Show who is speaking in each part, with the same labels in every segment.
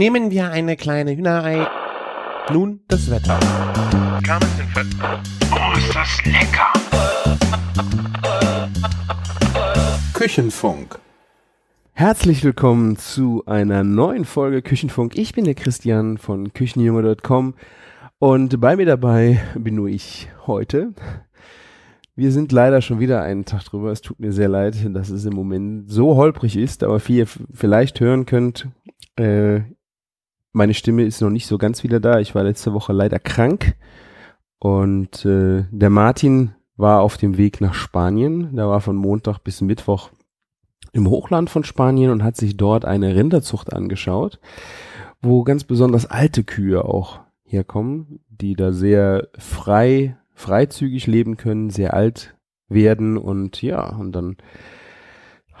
Speaker 1: Nehmen wir eine kleine Hühnerei. Nun das Wetter.
Speaker 2: Oh, ist das lecker!
Speaker 3: Küchenfunk.
Speaker 4: Herzlich willkommen zu einer neuen Folge Küchenfunk. Ich bin der Christian von Küchenjunge.com und bei mir dabei bin nur ich heute. Wir sind leider schon wieder einen Tag drüber. Es tut mir sehr leid, dass es im Moment so holprig ist, aber wie ihr vielleicht hören könnt, äh, meine Stimme ist noch nicht so ganz wieder da. Ich war letzte Woche leider krank und äh, der Martin war auf dem Weg nach Spanien. Da war von Montag bis Mittwoch im Hochland von Spanien und hat sich dort eine Rinderzucht angeschaut, wo ganz besonders alte Kühe auch herkommen, die da sehr frei, freizügig leben können, sehr alt werden und ja, und dann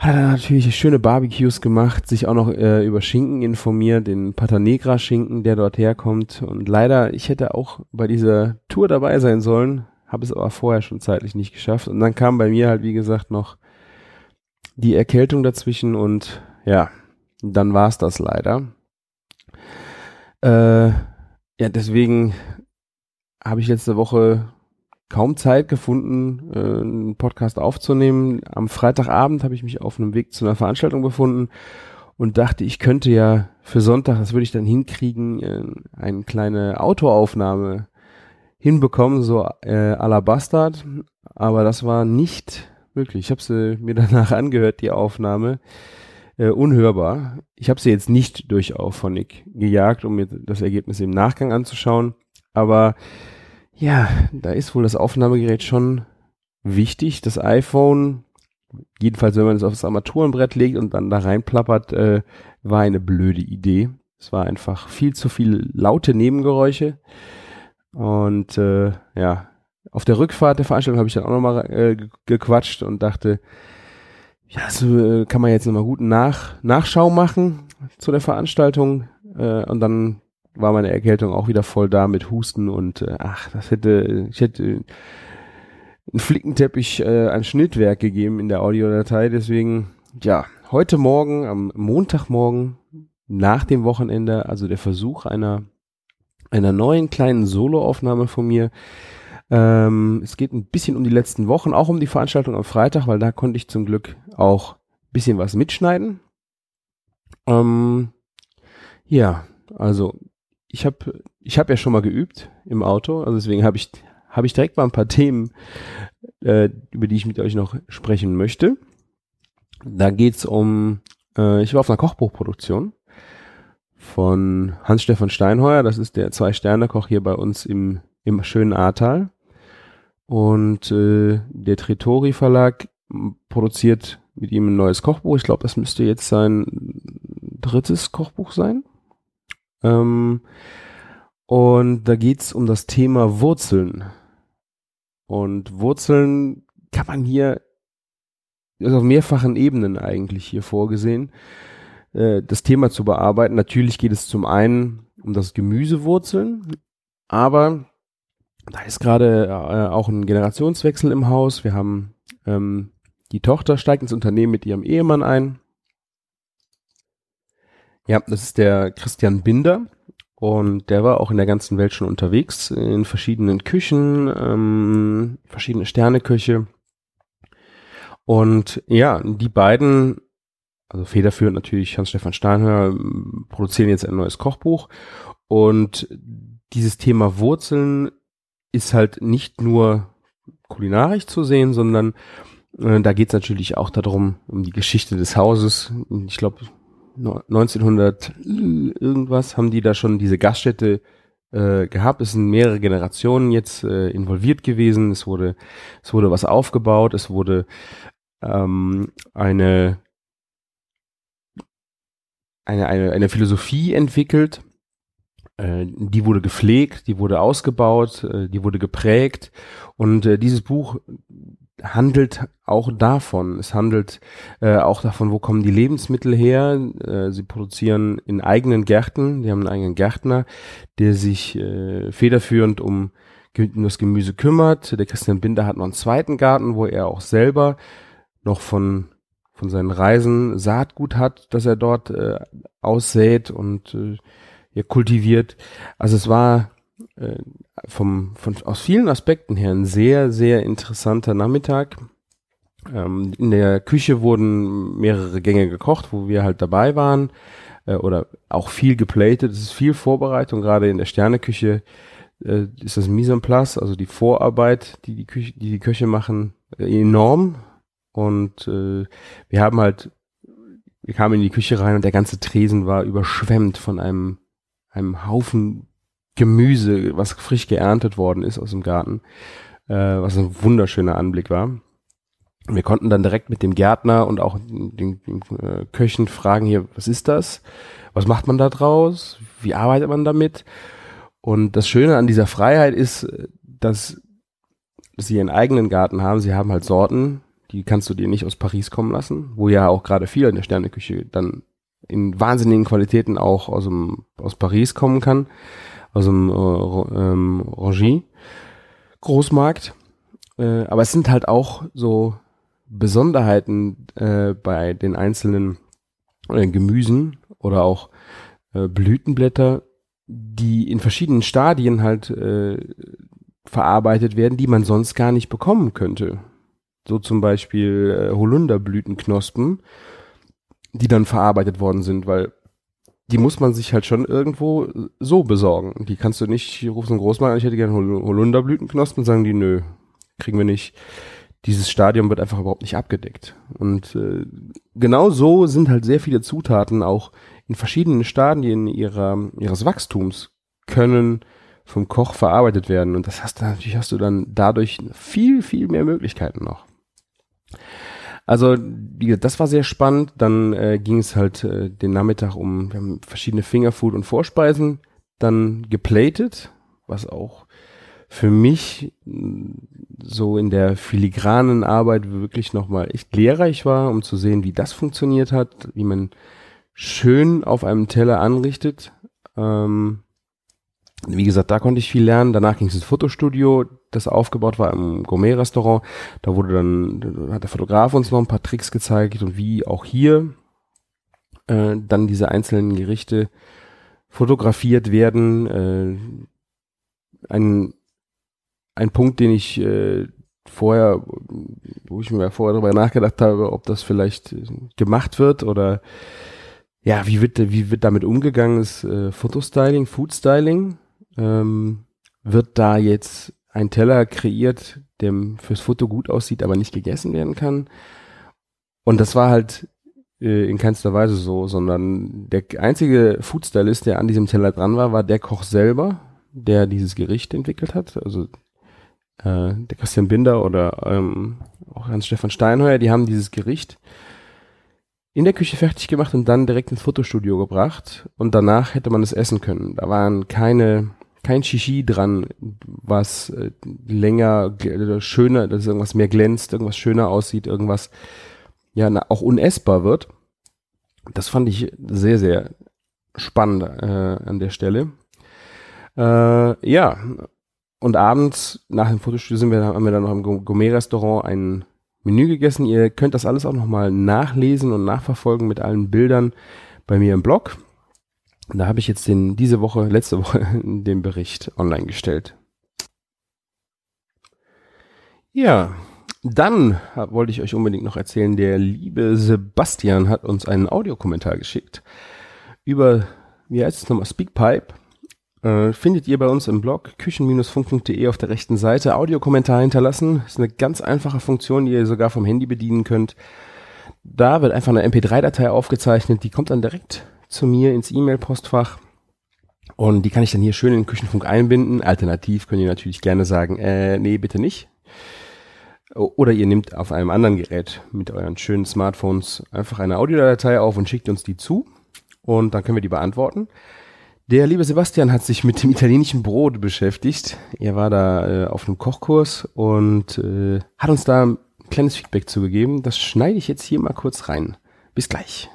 Speaker 4: hat er natürlich schöne Barbecues gemacht, sich auch noch äh, über Schinken informiert, den Patanegra Schinken, der dort herkommt. Und leider, ich hätte auch bei dieser Tour dabei sein sollen, habe es aber vorher schon zeitlich nicht geschafft. Und dann kam bei mir halt, wie gesagt, noch die Erkältung dazwischen und ja, dann war's das leider. Äh, ja, deswegen habe ich letzte Woche kaum Zeit gefunden, äh, einen Podcast aufzunehmen. Am Freitagabend habe ich mich auf einem Weg zu einer Veranstaltung befunden und dachte, ich könnte ja für Sonntag, das würde ich dann hinkriegen, äh, eine kleine Autoaufnahme hinbekommen, so äh, à la Bastard. Aber das war nicht möglich. Ich habe sie mir danach angehört, die Aufnahme. Äh, unhörbar. Ich habe sie jetzt nicht durch Auphonic gejagt, um mir das Ergebnis im Nachgang anzuschauen. Aber ja, da ist wohl das Aufnahmegerät schon wichtig. Das iPhone, jedenfalls wenn man es aufs Armaturenbrett legt und dann da reinplappert, äh, war eine blöde Idee. Es war einfach viel zu viel laute Nebengeräusche. Und äh, ja, auf der Rückfahrt der Veranstaltung habe ich dann auch nochmal äh, gequatscht und dachte, ja, so äh, kann man jetzt nochmal guten Nach Nachschau machen zu der Veranstaltung. Äh, und dann war meine Erkältung auch wieder voll da mit Husten und äh, ach, das hätte, ich hätte einen Flickenteppich äh, ein Schnittwerk gegeben in der Audiodatei. Deswegen, ja, heute Morgen, am Montagmorgen, nach dem Wochenende, also der Versuch einer, einer neuen kleinen Soloaufnahme von mir. Ähm, es geht ein bisschen um die letzten Wochen, auch um die Veranstaltung am Freitag, weil da konnte ich zum Glück auch ein bisschen was mitschneiden. Ähm, ja, also ich habe ich hab ja schon mal geübt im Auto, also deswegen habe ich habe ich direkt mal ein paar Themen, äh, über die ich mit euch noch sprechen möchte. Da geht's um, äh, ich war auf einer Kochbuchproduktion von Hans-Stefan Steinheuer, das ist der Zwei-Sterne-Koch hier bei uns im, im schönen Ahrtal. Und äh, der Tritori Verlag produziert mit ihm ein neues Kochbuch. Ich glaube, das müsste jetzt sein drittes Kochbuch sein. Ähm, und da geht's um das Thema Wurzeln. Und Wurzeln kann man hier ist auf mehrfachen Ebenen eigentlich hier vorgesehen, äh, das Thema zu bearbeiten. Natürlich geht es zum einen um das Gemüsewurzeln, aber da ist gerade äh, auch ein Generationswechsel im Haus. Wir haben ähm, die Tochter steigt ins Unternehmen mit ihrem Ehemann ein ja, das ist der Christian Binder. Und der war auch in der ganzen Welt schon unterwegs, in verschiedenen Küchen, ähm, verschiedene Sterneköche. Und ja, die beiden, also federführend natürlich Hans-Stefan Steinhörer, produzieren jetzt ein neues Kochbuch. Und dieses Thema Wurzeln ist halt nicht nur kulinarisch zu sehen, sondern äh, da geht es natürlich auch darum, um die Geschichte des Hauses. Ich glaube, 1900 irgendwas haben die da schon diese Gaststätte äh, gehabt. Es sind mehrere Generationen jetzt äh, involviert gewesen. Es wurde, es wurde was aufgebaut. Es wurde ähm, eine, eine, eine, eine Philosophie entwickelt. Äh, die wurde gepflegt, die wurde ausgebaut, äh, die wurde geprägt. Und äh, dieses Buch handelt auch davon. Es handelt äh, auch davon, wo kommen die Lebensmittel her. Äh, sie produzieren in eigenen Gärten. Die haben einen eigenen Gärtner, der sich äh, federführend um, um das Gemüse kümmert. Der Christian Binder hat noch einen zweiten Garten, wo er auch selber noch von von seinen Reisen Saatgut hat, das er dort äh, aussät und äh, ja, kultiviert. Also es war äh, vom, von, aus vielen Aspekten her ein sehr, sehr interessanter Nachmittag. Ähm, in der Küche wurden mehrere Gänge gekocht, wo wir halt dabei waren äh, oder auch viel geplatet. Es ist viel Vorbereitung, gerade in der Sterneküche äh, ist das Mise en place, also die Vorarbeit, die die, Küche, die, die Köche machen, äh, enorm. Und äh, wir haben halt, wir kamen in die Küche rein und der ganze Tresen war überschwemmt von einem, einem Haufen Gemüse, was frisch geerntet worden ist aus dem Garten, äh, was ein wunderschöner Anblick war. Wir konnten dann direkt mit dem Gärtner und auch den, den äh, Köchen fragen hier, was ist das? Was macht man da draus? Wie arbeitet man damit? Und das Schöne an dieser Freiheit ist, dass, dass sie ihren eigenen Garten haben. Sie haben halt Sorten, die kannst du dir nicht aus Paris kommen lassen, wo ja auch gerade viel in der Sterneküche dann in wahnsinnigen Qualitäten auch aus, dem, aus Paris kommen kann, aus dem äh, ähm, Rangy Großmarkt. Äh, aber es sind halt auch so Besonderheiten äh, bei den einzelnen äh, Gemüsen oder auch äh, Blütenblätter, die in verschiedenen Stadien halt äh, verarbeitet werden, die man sonst gar nicht bekommen könnte. So zum Beispiel äh, Holunderblütenknospen, die dann verarbeitet worden sind, weil die muss man sich halt schon irgendwo so besorgen. Die kannst du nicht, rufst einen Großmann an, ich hätte gerne Holunderblütenknospen, sagen die, nö, kriegen wir nicht dieses Stadium wird einfach überhaupt nicht abgedeckt. Und äh, genau so sind halt sehr viele Zutaten auch in verschiedenen Stadien ihrer, ihres Wachstums können vom Koch verarbeitet werden. Und das hast du natürlich hast du dann dadurch viel, viel mehr Möglichkeiten noch. Also das war sehr spannend. Dann äh, ging es halt äh, den Nachmittag um wir haben verschiedene Fingerfood und Vorspeisen dann geplatet, was auch für mich so in der filigranen Arbeit wirklich nochmal echt lehrreich war, um zu sehen, wie das funktioniert hat, wie man schön auf einem Teller anrichtet. Ähm, wie gesagt, da konnte ich viel lernen. Danach ging es ins Fotostudio, das aufgebaut war im Gourmet-Restaurant. Da wurde dann, hat der Fotograf uns noch ein paar Tricks gezeigt und wie auch hier äh, dann diese einzelnen Gerichte fotografiert werden. Äh, ein ein Punkt, den ich äh, vorher, wo ich mir vorher darüber nachgedacht habe, ob das vielleicht gemacht wird oder ja, wie wird, wie wird damit umgegangen, ist äh, Fotostyling, Foodstyling. Ähm, wird da jetzt ein Teller kreiert, der fürs Foto gut aussieht, aber nicht gegessen werden kann? Und das war halt äh, in keinster Weise so, sondern der einzige Foodstylist, der an diesem Teller dran war, war der Koch selber, der dieses Gericht entwickelt hat. Also äh, der Christian Binder oder ähm, auch Hans-Stefan Steinheuer, die haben dieses Gericht in der Küche fertig gemacht und dann direkt ins Fotostudio gebracht und danach hätte man es essen können. Da waren keine kein Shishi dran, was äh, länger, schöner, dass irgendwas mehr glänzt, irgendwas schöner aussieht, irgendwas ja auch unessbar wird. Das fand ich sehr, sehr spannend äh, an der Stelle. Äh, ja, und abends nach dem Fotostudio sind wir, haben wir dann noch im Gourmet-Restaurant ein Menü gegessen. Ihr könnt das alles auch nochmal nachlesen und nachverfolgen mit allen Bildern bei mir im Blog. Da habe ich jetzt den, diese Woche, letzte Woche, den Bericht online gestellt. Ja, dann wollte ich euch unbedingt noch erzählen, der liebe Sebastian hat uns einen Audiokommentar geschickt über, wie heißt es nochmal, Speakpipe. Äh, findet ihr bei uns im Blog küchen-funk.de auf der rechten Seite Audiokommentar hinterlassen. Ist eine ganz einfache Funktion, die ihr sogar vom Handy bedienen könnt. Da wird einfach eine MP3-Datei aufgezeichnet, die kommt dann direkt zu mir ins E-Mail-Postfach. Und die kann ich dann hier schön in den Küchenfunk einbinden. Alternativ könnt ihr natürlich gerne sagen, äh, nee, bitte nicht. Oder ihr nehmt auf einem anderen Gerät mit euren schönen Smartphones einfach eine Audiodatei auf und schickt uns die zu. Und dann können wir die beantworten. Der liebe Sebastian hat sich mit dem italienischen Brot beschäftigt. Er war da äh, auf einem Kochkurs und äh, hat uns da ein kleines Feedback zugegeben. Das schneide ich jetzt hier mal kurz rein. Bis gleich.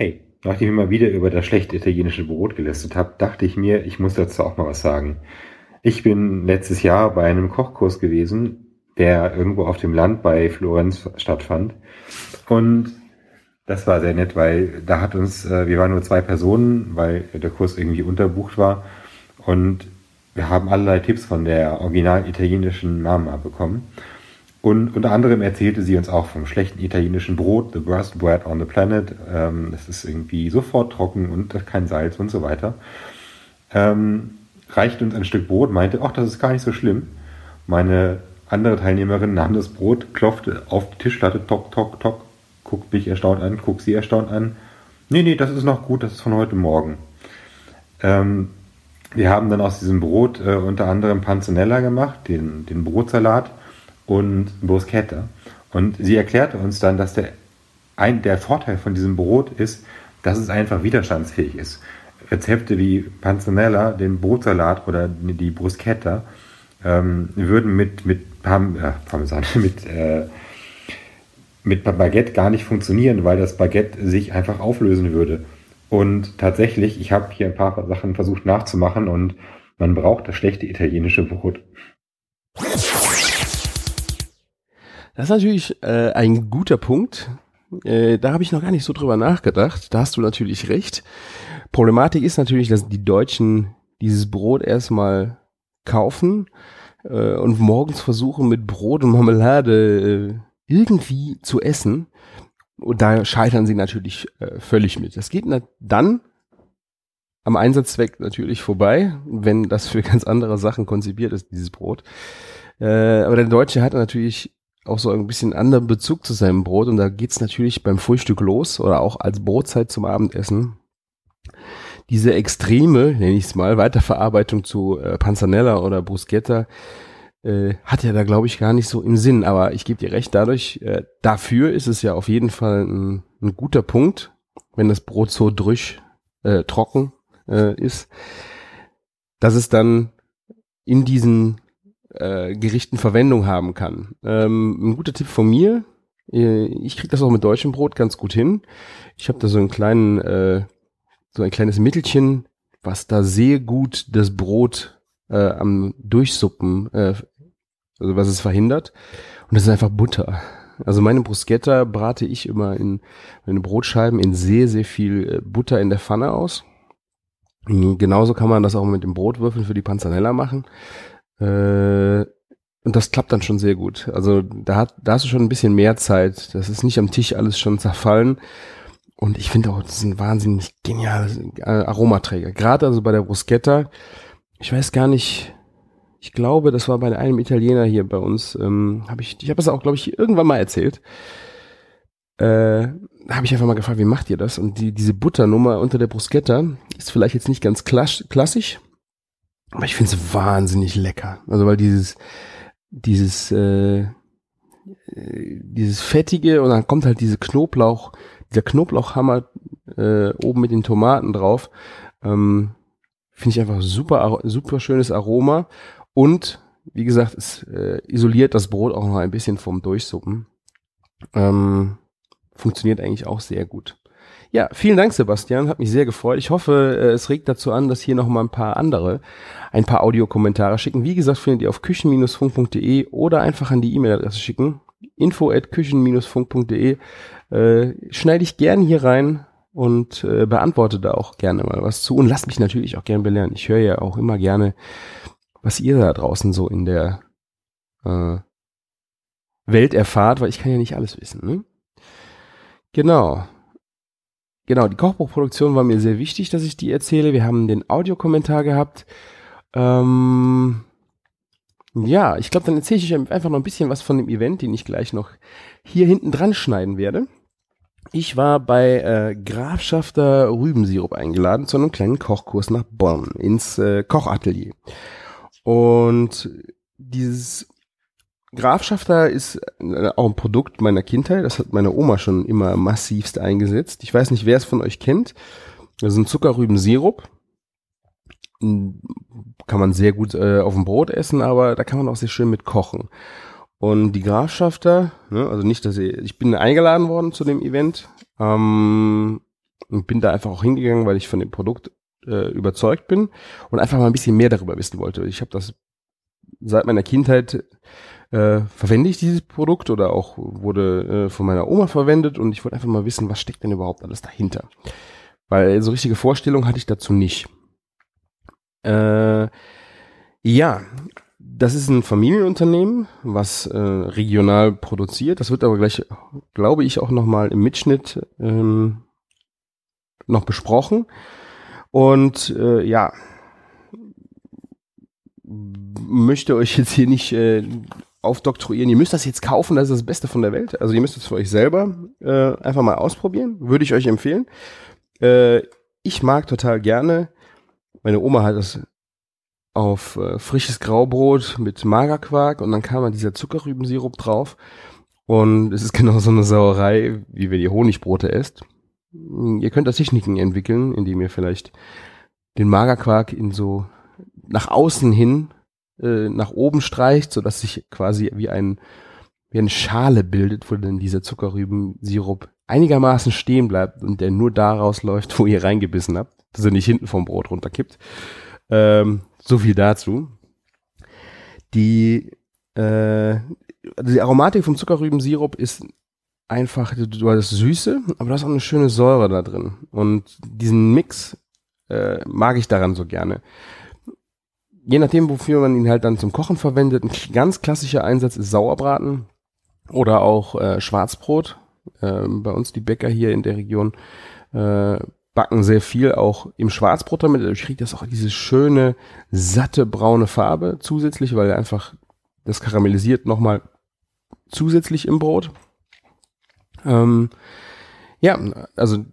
Speaker 2: Hey, nachdem ich mal wieder über das schlechte italienische Brot gelästert habe, dachte ich mir, ich muss dazu auch mal was sagen. Ich bin letztes Jahr bei einem Kochkurs gewesen der irgendwo auf dem Land bei Florenz stattfand. Und das war sehr nett, weil da hat uns, äh, wir waren nur zwei Personen, weil der Kurs irgendwie unterbucht war. Und wir haben allerlei Tipps von der original italienischen Mama bekommen. Und unter anderem erzählte sie uns auch vom schlechten italienischen Brot, the worst bread on the planet. Ähm, ist irgendwie sofort trocken und kein Salz und so weiter. Ähm, reichte uns ein Stück Brot, meinte, ach, das ist gar nicht so schlimm. Meine andere Teilnehmerin nahm das Brot, klopfte auf die Tischplatte, tok, tok, tok, guckt mich erstaunt an, guckt sie erstaunt an. Nee, nee, das ist noch gut, das ist von heute Morgen. Ähm, wir haben dann aus diesem Brot äh, unter anderem Panzanella gemacht, den, den Brotsalat und Bruschetta. Und sie erklärte uns dann, dass der, ein, der Vorteil von diesem Brot ist, dass es einfach widerstandsfähig ist. Rezepte wie Panzanella, den Brotsalat oder die Bruschetta ähm, würden mit, mit Parm, äh, Parmesan, mit äh, mit Baguette gar nicht funktionieren, weil das Baguette sich einfach auflösen würde. Und tatsächlich, ich habe hier ein paar Sachen versucht nachzumachen und man braucht das schlechte italienische Brot.
Speaker 4: Das ist natürlich äh, ein guter Punkt. Äh, da habe ich noch gar nicht so drüber nachgedacht. Da hast du natürlich recht. Problematik ist natürlich, dass die Deutschen dieses Brot erstmal kaufen äh, und morgens versuchen mit Brot und Marmelade äh, irgendwie zu essen. Und da scheitern sie natürlich äh, völlig mit. Das geht dann am Einsatzzweck natürlich vorbei, wenn das für ganz andere Sachen konzipiert ist, dieses Brot. Äh, aber der Deutsche hat natürlich auch so ein bisschen anderen Bezug zu seinem Brot und da geht's natürlich beim Frühstück los oder auch als Brotzeit zum Abendessen. Diese extreme, nenne ich es mal, Weiterverarbeitung zu äh, Panzanella oder Bruschetta, äh, hat er da, glaube ich, gar nicht so im Sinn. Aber ich gebe dir recht, dadurch, äh, dafür ist es ja auf jeden Fall ein, ein guter Punkt, wenn das Brot so drüsch, äh, trocken äh, ist, dass es dann in diesen äh, Gerichten Verwendung haben kann. Ähm, ein guter Tipp von mir, äh, ich kriege das auch mit deutschem Brot ganz gut hin. Ich habe da so einen kleinen, äh, so ein kleines Mittelchen, was da sehr gut das Brot äh, am Durchsuppen, äh, also was es verhindert. Und das ist einfach Butter. Also meine Bruschetta brate ich immer in meine Brotscheiben in sehr, sehr viel äh, Butter in der Pfanne aus. Genauso kann man das auch mit dem Brotwürfeln für die Panzanella machen. Äh, und das klappt dann schon sehr gut. Also da, hat, da hast du schon ein bisschen mehr Zeit. Das ist nicht am Tisch alles schon zerfallen. Und ich finde auch, das ein wahnsinnig genialer äh, Aromaträger. Gerade also bei der Bruschetta, ich weiß gar nicht, ich glaube, das war bei einem Italiener hier bei uns, ähm, habe ich, ich habe das auch, glaube ich, irgendwann mal erzählt. Äh, habe ich einfach mal gefragt, wie macht ihr das? Und die, diese Butternummer unter der Bruschetta ist vielleicht jetzt nicht ganz klassisch, aber ich finde es wahnsinnig lecker. Also weil dieses, dieses, äh, dieses fettige und dann kommt halt diese Knoblauch, dieser Knoblauchhammer äh, oben mit den Tomaten drauf. Ähm, Finde ich einfach super, super schönes Aroma. Und wie gesagt, es äh, isoliert das Brot auch noch ein bisschen vom Durchsuppen. Ähm, funktioniert eigentlich auch sehr gut. Ja, vielen Dank, Sebastian. Hat mich sehr gefreut. Ich hoffe, äh, es regt dazu an, dass hier noch mal ein paar andere ein paar Audiokommentare schicken. Wie gesagt, findet ihr auf küchen-funk.de oder einfach an die E-Mail-Adresse schicken. info at küchen-funk.de. Äh, schneide ich gern hier rein und äh, beantworte da auch gerne mal was zu und lasst mich natürlich auch gern belehren. Ich höre ja auch immer gerne, was ihr da draußen so in der äh, Welt erfahrt, weil ich kann ja nicht alles wissen. Ne? Genau. Genau, die Kochbuchproduktion war mir sehr wichtig, dass ich die erzähle. Wir haben den Audiokommentar gehabt. Ähm, ja, ich glaube, dann erzähle ich euch einfach noch ein bisschen was von dem Event, den ich gleich noch hier hinten dran schneiden werde. Ich war bei äh, Grafschafter Rübensirup eingeladen zu einem kleinen Kochkurs nach Bonn ins äh, Kochatelier. Und dieses Grafschafter ist äh, auch ein Produkt meiner Kindheit. Das hat meine Oma schon immer massivst eingesetzt. Ich weiß nicht, wer es von euch kennt. Das ist ein Zuckerrübensirup. Kann man sehr gut äh, auf dem Brot essen, aber da kann man auch sehr schön mit kochen. Und die Grafschafter, ne, also nicht, dass ich, ich bin eingeladen worden zu dem Event ähm, und bin da einfach auch hingegangen, weil ich von dem Produkt äh, überzeugt bin und einfach mal ein bisschen mehr darüber wissen wollte. Ich habe das seit meiner Kindheit äh, verwende ich dieses Produkt oder auch wurde äh, von meiner Oma verwendet und ich wollte einfach mal wissen, was steckt denn überhaupt alles dahinter. Weil so richtige Vorstellung hatte ich dazu nicht. Äh, ja, das ist ein Familienunternehmen, was äh, regional produziert. Das wird aber gleich, glaube ich, auch nochmal im Mitschnitt ähm, noch besprochen. Und äh, ja, möchte euch jetzt hier nicht äh, aufdoktroyieren. Ihr müsst das jetzt kaufen, das ist das Beste von der Welt. Also ihr müsst es für euch selber äh, einfach mal ausprobieren. Würde ich euch empfehlen. Äh, ich mag total gerne. Meine Oma hat das auf äh, frisches Graubrot mit Magerquark und dann kam mal dieser Zuckerrübensirup drauf. Und es ist genau so eine Sauerei, wie wenn ihr Honigbrote esst. Ihr könnt da Techniken entwickeln, indem ihr vielleicht den Magerquark in so nach außen hin äh, nach oben streicht, so dass sich quasi wie ein wie eine Schale bildet, wo dann dieser Zuckerrübensirup einigermaßen stehen bleibt und der nur daraus läuft, wo ihr reingebissen habt, dass er nicht hinten vom Brot runterkippt. Ähm, so viel dazu. Die, äh, also die Aromatik vom Zuckerrübensirup ist einfach, du hast Süße, aber da ist auch eine schöne Säure da drin. Und diesen Mix äh, mag ich daran so gerne. Je nachdem, wofür man ihn halt dann zum Kochen verwendet, ein ganz klassischer Einsatz ist Sauerbraten oder auch äh, Schwarzbrot. Äh, bei uns die Bäcker hier in der Region äh, backen sehr viel auch im Schwarzbrot damit. Ich kriege das auch diese schöne, satte, braune Farbe zusätzlich, weil einfach das karamellisiert nochmal zusätzlich im Brot. Ähm, ja, also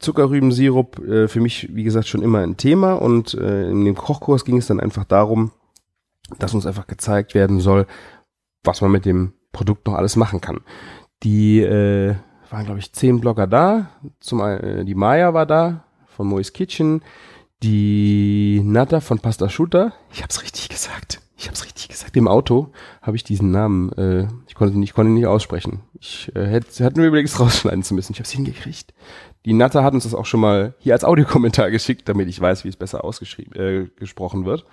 Speaker 4: Zuckerrübensirup äh, für mich, wie gesagt, schon immer ein Thema und äh, in dem Kochkurs ging es dann einfach darum, dass uns einfach gezeigt werden soll, was man mit dem Produkt noch alles machen kann. Die äh, waren, glaube ich, zehn Blogger da. Zum äh, die Maya war da von Mois Kitchen, die Nata von Pasta Shooter. Ich hab's richtig gesagt. Ich hab's richtig gesagt. Im Auto habe ich diesen Namen, äh, ich konnte konnte nicht aussprechen. Ich äh, hätte, hätte nur überlegt, es rausschneiden zu müssen. Ich hab's hingekriegt. Die Nata hat uns das auch schon mal hier als Audiokommentar geschickt, damit ich weiß, wie es besser ausgeschrieben, äh, gesprochen wird.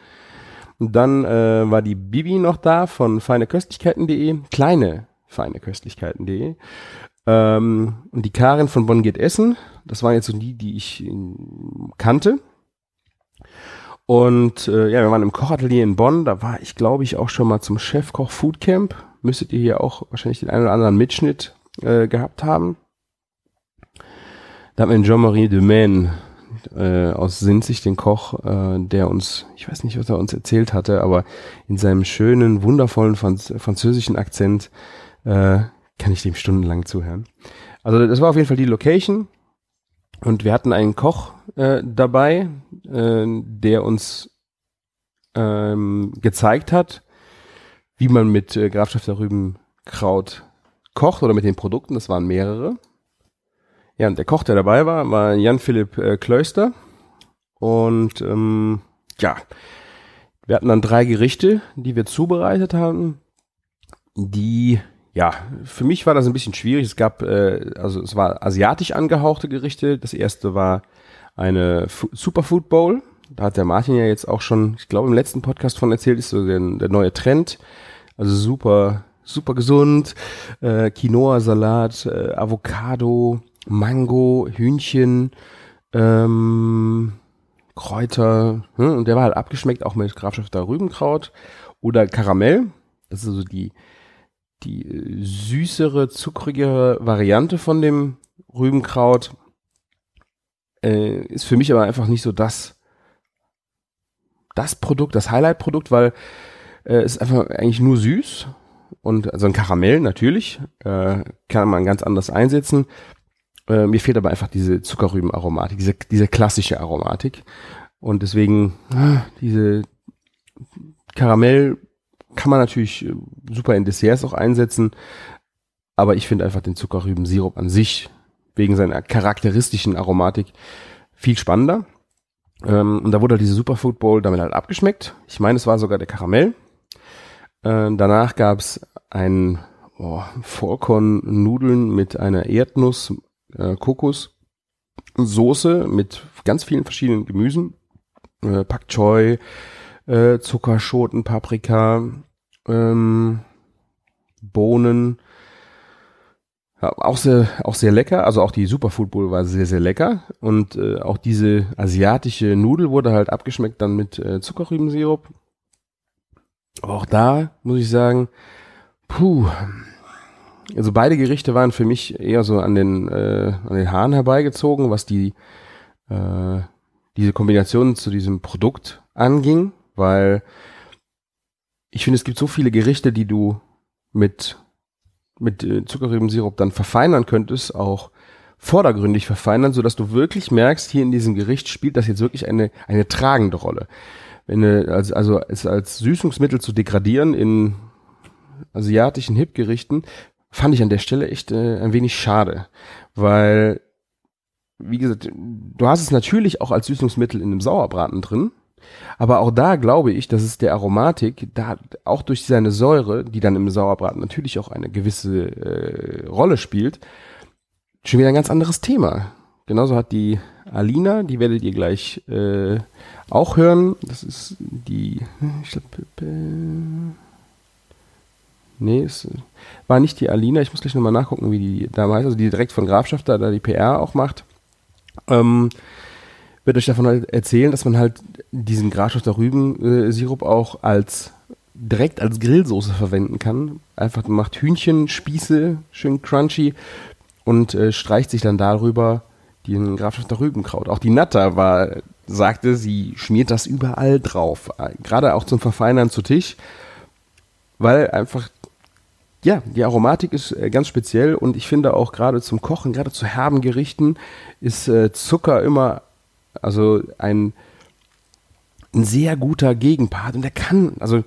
Speaker 4: Und dann äh, war die Bibi noch da von feineköstlichkeiten.de, kleine feineköstlichkeiten.de. Ähm, und die Karin von Bonn geht essen. Das waren jetzt so die, die ich kannte. Und äh, ja, wir waren im Kochatelier in Bonn. Da war ich, glaube ich, auch schon mal zum Chefkoch Foodcamp. Müsstet ihr hier auch wahrscheinlich den einen oder anderen Mitschnitt äh, gehabt haben. Da hat man Jean-Marie de Maine äh, aus Sinzig, den Koch, äh, der uns, ich weiß nicht, was er uns erzählt hatte, aber in seinem schönen, wundervollen Franz französischen Akzent äh, kann ich dem stundenlang zuhören. Also das war auf jeden Fall die Location und wir hatten einen Koch äh, dabei, äh, der uns ähm, gezeigt hat, wie man mit äh, Grafschafter Rübenkraut kocht oder mit den Produkten. Das waren mehrere. Ja, und der Koch, der dabei war, war Jan-Philipp äh, Klöster. Und ähm, ja, wir hatten dann drei Gerichte, die wir zubereitet haben, die ja, für mich war das ein bisschen schwierig. Es gab, äh, also es war asiatisch angehauchte Gerichte. Das erste war eine F Superfood Bowl. Da hat der Martin ja jetzt auch schon, ich glaube, im letzten Podcast von erzählt, ist so der, der neue Trend. Also super, super gesund. Äh, Quinoa-Salat, äh, Avocado, Mango, Hühnchen, ähm, Kräuter. Hm? Und der war halt abgeschmeckt auch mit Grafschafter Rübenkraut oder Karamell. Das ist also die die äh, süßere, zuckrigere Variante von dem Rübenkraut äh, ist für mich aber einfach nicht so das das Produkt, das Highlight-Produkt, weil äh, es einfach eigentlich nur süß und also ein Karamell natürlich äh, kann man ganz anders einsetzen. Äh, mir fehlt aber einfach diese Zuckerrübenaromatik, diese, diese klassische Aromatik und deswegen äh, diese Karamell kann man natürlich äh, super in Desserts auch einsetzen, aber ich finde einfach den Zuckerrübensirup an sich wegen seiner charakteristischen Aromatik viel spannender. Ähm, und da wurde halt diese Superfood Bowl damit halt abgeschmeckt. Ich meine, es war sogar der Karamell. Äh, danach gab es ein oh, Vollkorn-Nudeln mit einer Erdnuss, äh, Kokos, Soße mit ganz vielen verschiedenen Gemüsen. Äh, Pak Choi, äh, Zuckerschoten, Paprika, ähm, Bohnen. Ja, auch sehr, auch sehr lecker. Also auch die Superfood Bowl war sehr, sehr lecker. Und äh, auch diese asiatische Nudel wurde halt abgeschmeckt dann mit äh, Zuckerrübensirup. Aber auch da muss ich sagen, puh. Also beide Gerichte waren für mich eher so an den, äh, an den Haaren herbeigezogen, was die äh, diese Kombination zu diesem Produkt anging, weil ich finde, es gibt so viele Gerichte, die du mit mit äh, Zuckerrübensirup dann verfeinern könntest, auch vordergründig verfeinern, so dass du wirklich merkst, hier in diesem Gericht spielt das jetzt wirklich eine, eine tragende Rolle. Wenn du, also, also es als Süßungsmittel zu degradieren in asiatischen Hipgerichten, fand ich an der Stelle echt äh, ein wenig schade, weil, wie gesagt, du hast es natürlich auch als Süßungsmittel in einem Sauerbraten drin, aber auch da glaube ich, dass es der Aromatik, da auch durch seine Säure, die dann im Sauerbraten natürlich auch eine gewisse äh, Rolle spielt, schon wieder ein ganz anderes Thema. Genauso hat die Alina, die werdet ihr gleich äh, auch hören. Das ist die, ich glaub, nee, es war nicht die Alina. Ich muss gleich nochmal nachgucken, wie die da heißt. Also die direkt von Grafschaft da, da die PR auch macht. Ähm, wird euch davon halt erzählen, dass man halt diesen Grafschafter Rübensirup auch als direkt als Grillsoße verwenden kann. Einfach macht Hühnchenspieße schön crunchy und äh, streicht sich dann darüber den Grafschafter Rübenkraut. Auch die Natter war, sagte, sie schmiert das überall drauf. Gerade auch zum Verfeinern zu Tisch, weil einfach ja, die Aromatik ist äh, ganz speziell und ich finde auch gerade zum Kochen, gerade zu herben Gerichten, ist äh, Zucker immer also ein, ein sehr guter Gegenpart und der kann, also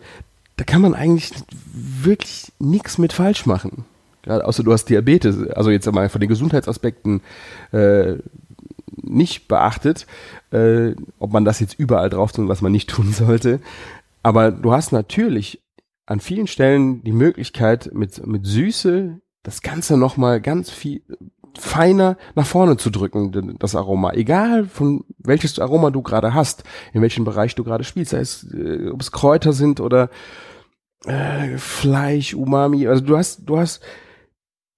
Speaker 4: da kann man eigentlich wirklich nichts mit falsch machen. Gerade außer du hast Diabetes, also jetzt einmal von den Gesundheitsaspekten äh, nicht beachtet, äh, ob man das jetzt überall drauf tut, was man nicht tun sollte. Aber du hast natürlich an vielen Stellen die Möglichkeit, mit, mit Süße das Ganze nochmal ganz viel feiner nach vorne zu drücken, das Aroma. Egal von welches Aroma du gerade hast, in welchem Bereich du gerade spielst, sei es, äh, ob es Kräuter sind oder äh, Fleisch, Umami. Also du hast, du hast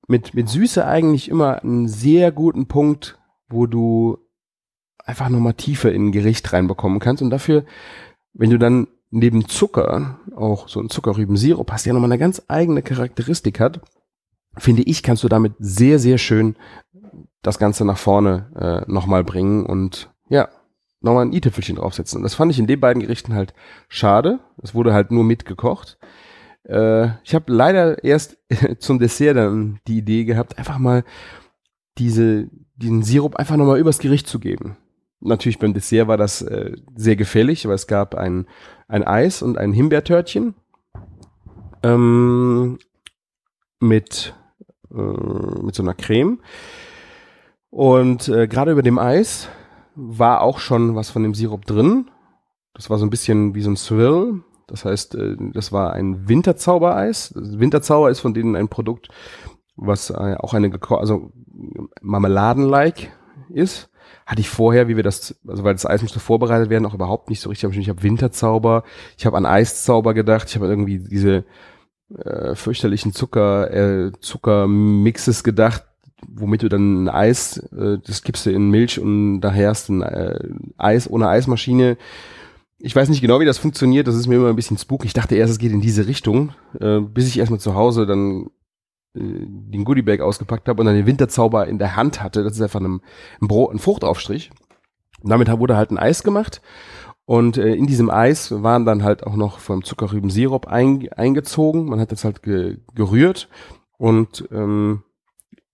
Speaker 4: mit, mit Süße eigentlich immer einen sehr guten Punkt, wo du einfach nochmal Tiefe in ein Gericht reinbekommen kannst. Und dafür, wenn du dann neben Zucker auch so einen Zuckerrübensirup hast, der nochmal eine ganz eigene Charakteristik hat, finde ich, kannst du damit sehr, sehr schön das Ganze nach vorne äh, nochmal bringen und ja, nochmal ein i-Tüpfelchen draufsetzen. Und das fand ich in den beiden Gerichten halt schade. Es wurde halt nur mitgekocht. Äh, ich habe leider erst zum Dessert dann die Idee gehabt, einfach mal diese, diesen Sirup einfach nochmal übers Gericht zu geben. Natürlich beim Dessert war das äh, sehr gefällig, weil es gab ein, ein Eis und ein Himbeertörtchen ähm, mit äh, mit so einer Creme. Und äh, gerade über dem Eis war auch schon was von dem Sirup drin. Das war so ein bisschen wie so ein Swirl. Das heißt, äh, das war ein Winterzaubereis. Winterzauber ist von denen ein Produkt, was äh, auch eine, also Marmeladen-like ist. Hatte ich vorher, wie wir das, also weil das Eis musste vorbereitet werden, auch überhaupt nicht so richtig. Ich habe Winterzauber, ich habe an Eiszauber gedacht, ich habe irgendwie diese äh, fürchterlichen Zucker, äh, Zuckermixes gedacht, womit du dann ein Eis, äh, das gibst du in Milch und daher hast du ein äh, Eis ohne Eismaschine. Ich weiß nicht genau, wie das funktioniert, das ist mir immer ein bisschen spooky. Ich dachte erst, es geht in diese Richtung, äh, bis ich erstmal zu Hause dann den Goodiebag ausgepackt habe und dann den Winterzauber in der Hand hatte. Das ist einfach ein, ein, Brot, ein Fruchtaufstrich. Und damit wurde halt ein Eis gemacht und äh, in diesem Eis waren dann halt auch noch vom Zuckerrübensirup ein, eingezogen. Man hat das halt ge, gerührt. Und ähm,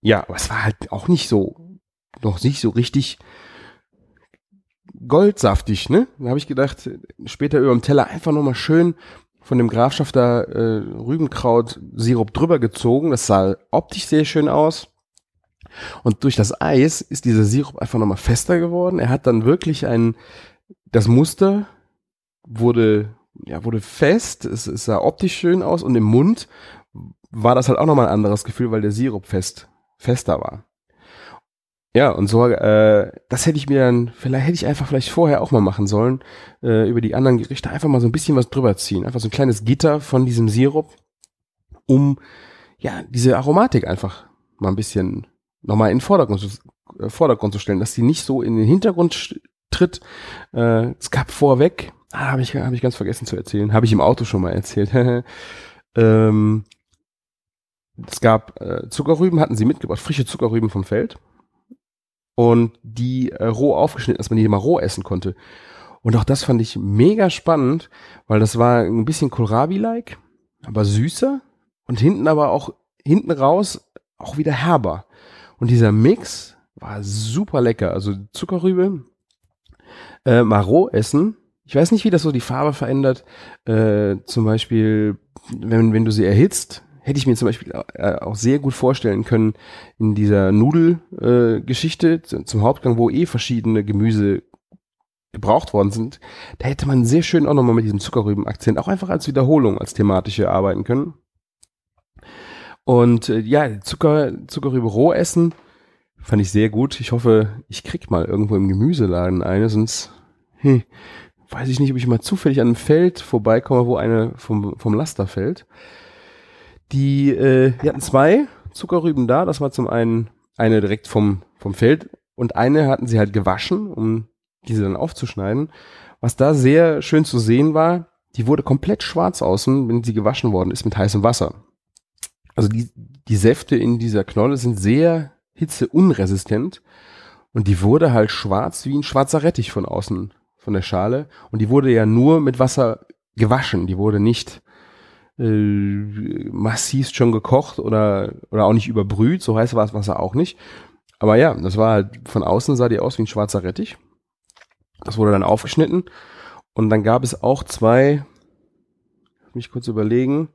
Speaker 4: ja, aber es war halt auch nicht so, noch nicht so richtig goldsaftig, ne? Da habe ich gedacht, später über dem Teller einfach nochmal schön von dem Grafschafter äh, Rübenkraut-Sirup drüber gezogen. Das sah optisch sehr schön aus. Und durch das Eis ist dieser Sirup einfach nochmal fester geworden. Er hat dann wirklich einen das Muster wurde, ja, wurde fest, es, es sah optisch schön aus und im Mund war das halt auch nochmal ein anderes Gefühl, weil der Sirup fest, fester war. Ja, und so, äh, das hätte ich mir dann, vielleicht hätte ich einfach vielleicht vorher auch mal machen sollen, äh, über die anderen Gerichte einfach mal so ein bisschen was drüber ziehen. Einfach so ein kleines Gitter von diesem Sirup. um ja diese Aromatik einfach mal ein bisschen nochmal in den Vordergrund, zu- äh, Vordergrund zu stellen, dass die nicht so in den Hintergrund tritt. Äh, es gab vorweg, ah, habe ich, hab ich ganz vergessen zu erzählen, habe ich im Auto schon mal erzählt. ähm, es gab äh, Zuckerrüben, hatten sie mitgebracht, frische Zuckerrüben vom Feld und die äh, roh aufgeschnitten, dass man die mal roh essen konnte. Und auch das fand ich mega spannend, weil das war ein bisschen Kohlrabi-like, aber süßer und hinten aber auch hinten raus auch wieder herber. Und dieser Mix war super lecker. Also Zuckerrübe, äh, mal roh essen. Ich weiß nicht, wie das so die Farbe verändert. Äh, zum Beispiel, wenn, wenn du sie erhitzt, hätte ich mir zum Beispiel äh, auch sehr gut vorstellen können in dieser Nudelgeschichte äh, zum Hauptgang, wo eh verschiedene Gemüse gebraucht worden sind. Da hätte man sehr schön auch nochmal mit diesem Zuckerrüben-Akzent auch einfach als Wiederholung, als thematische arbeiten können. Und äh, ja, Zucker, Zuckerrübe roh essen fand ich sehr gut. Ich hoffe, ich krieg mal irgendwo im Gemüseladen eine, sonst hm, weiß ich nicht, ob ich mal zufällig an einem Feld vorbeikomme, wo eine vom, vom Laster fällt. Die, äh, die hatten zwei Zuckerrüben da. Das war zum einen eine direkt vom, vom Feld und eine hatten sie halt gewaschen, um diese dann aufzuschneiden. Was da sehr schön zu sehen war, die wurde komplett schwarz außen, wenn sie gewaschen worden ist mit heißem Wasser. Also die, die Säfte in dieser Knolle sind sehr hitzeunresistent und die wurde halt schwarz wie ein schwarzer Rettich von außen von der Schale und die wurde ja nur mit Wasser gewaschen, die wurde nicht äh, massiv schon gekocht oder oder auch nicht überbrüht, so heiß war das Wasser auch nicht. Aber ja, das war halt von außen sah die aus wie ein schwarzer Rettich. Das wurde dann aufgeschnitten und dann gab es auch zwei, mich kurz überlegen,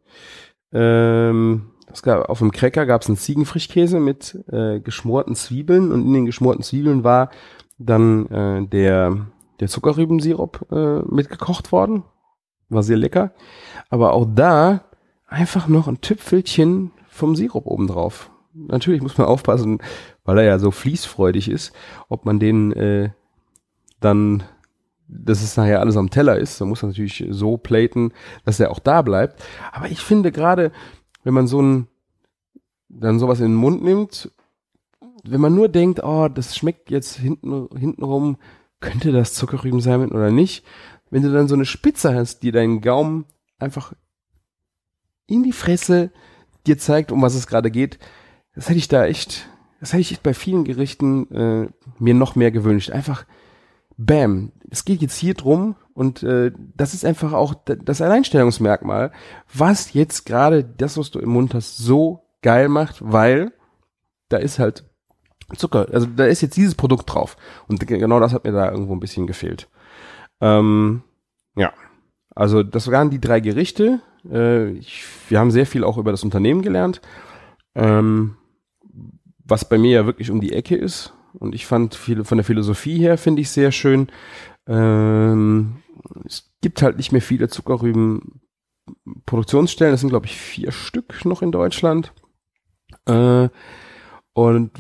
Speaker 4: ähm, es gab, auf dem Cracker gab es einen Ziegenfrischkäse mit äh, geschmorten Zwiebeln und in den geschmorten Zwiebeln war dann äh, der, der Zuckerrübensirup äh, mitgekocht worden. War sehr lecker. Aber auch da einfach noch ein Tüpfelchen vom Sirup obendrauf. Natürlich muss man aufpassen, weil er ja so fließfreudig ist, ob man den äh, dann, dass es nachher alles am Teller ist. Da muss man natürlich so platen, dass er auch da bleibt. Aber ich finde gerade, wenn man so ein, dann sowas in den Mund nimmt, wenn man nur denkt, oh, das schmeckt jetzt hinten, hintenrum, könnte das Zuckerrüben sein oder nicht. Wenn du dann so eine Spitze hast, die deinen Gaumen einfach in die Fresse dir zeigt, um was es gerade geht, das hätte ich da echt, das hätte ich echt bei vielen Gerichten äh, mir noch mehr gewünscht. Einfach, bam, es geht jetzt hier drum und äh, das ist einfach auch das Alleinstellungsmerkmal, was jetzt gerade das, was du im Mund hast, so geil macht, weil da ist halt Zucker, also da ist jetzt dieses Produkt drauf. Und ge- genau das hat mir da irgendwo ein bisschen gefehlt. Ähm, ja, also das waren die drei Gerichte. Äh, ich, wir haben sehr viel auch über das Unternehmen gelernt, ähm, was bei mir ja wirklich um die Ecke ist. Und ich fand viel von der Philosophie her finde ich sehr schön. Ähm, es gibt halt nicht mehr viele Zuckerrüben Produktionsstellen. Das sind glaube ich vier Stück noch in Deutschland. Äh, und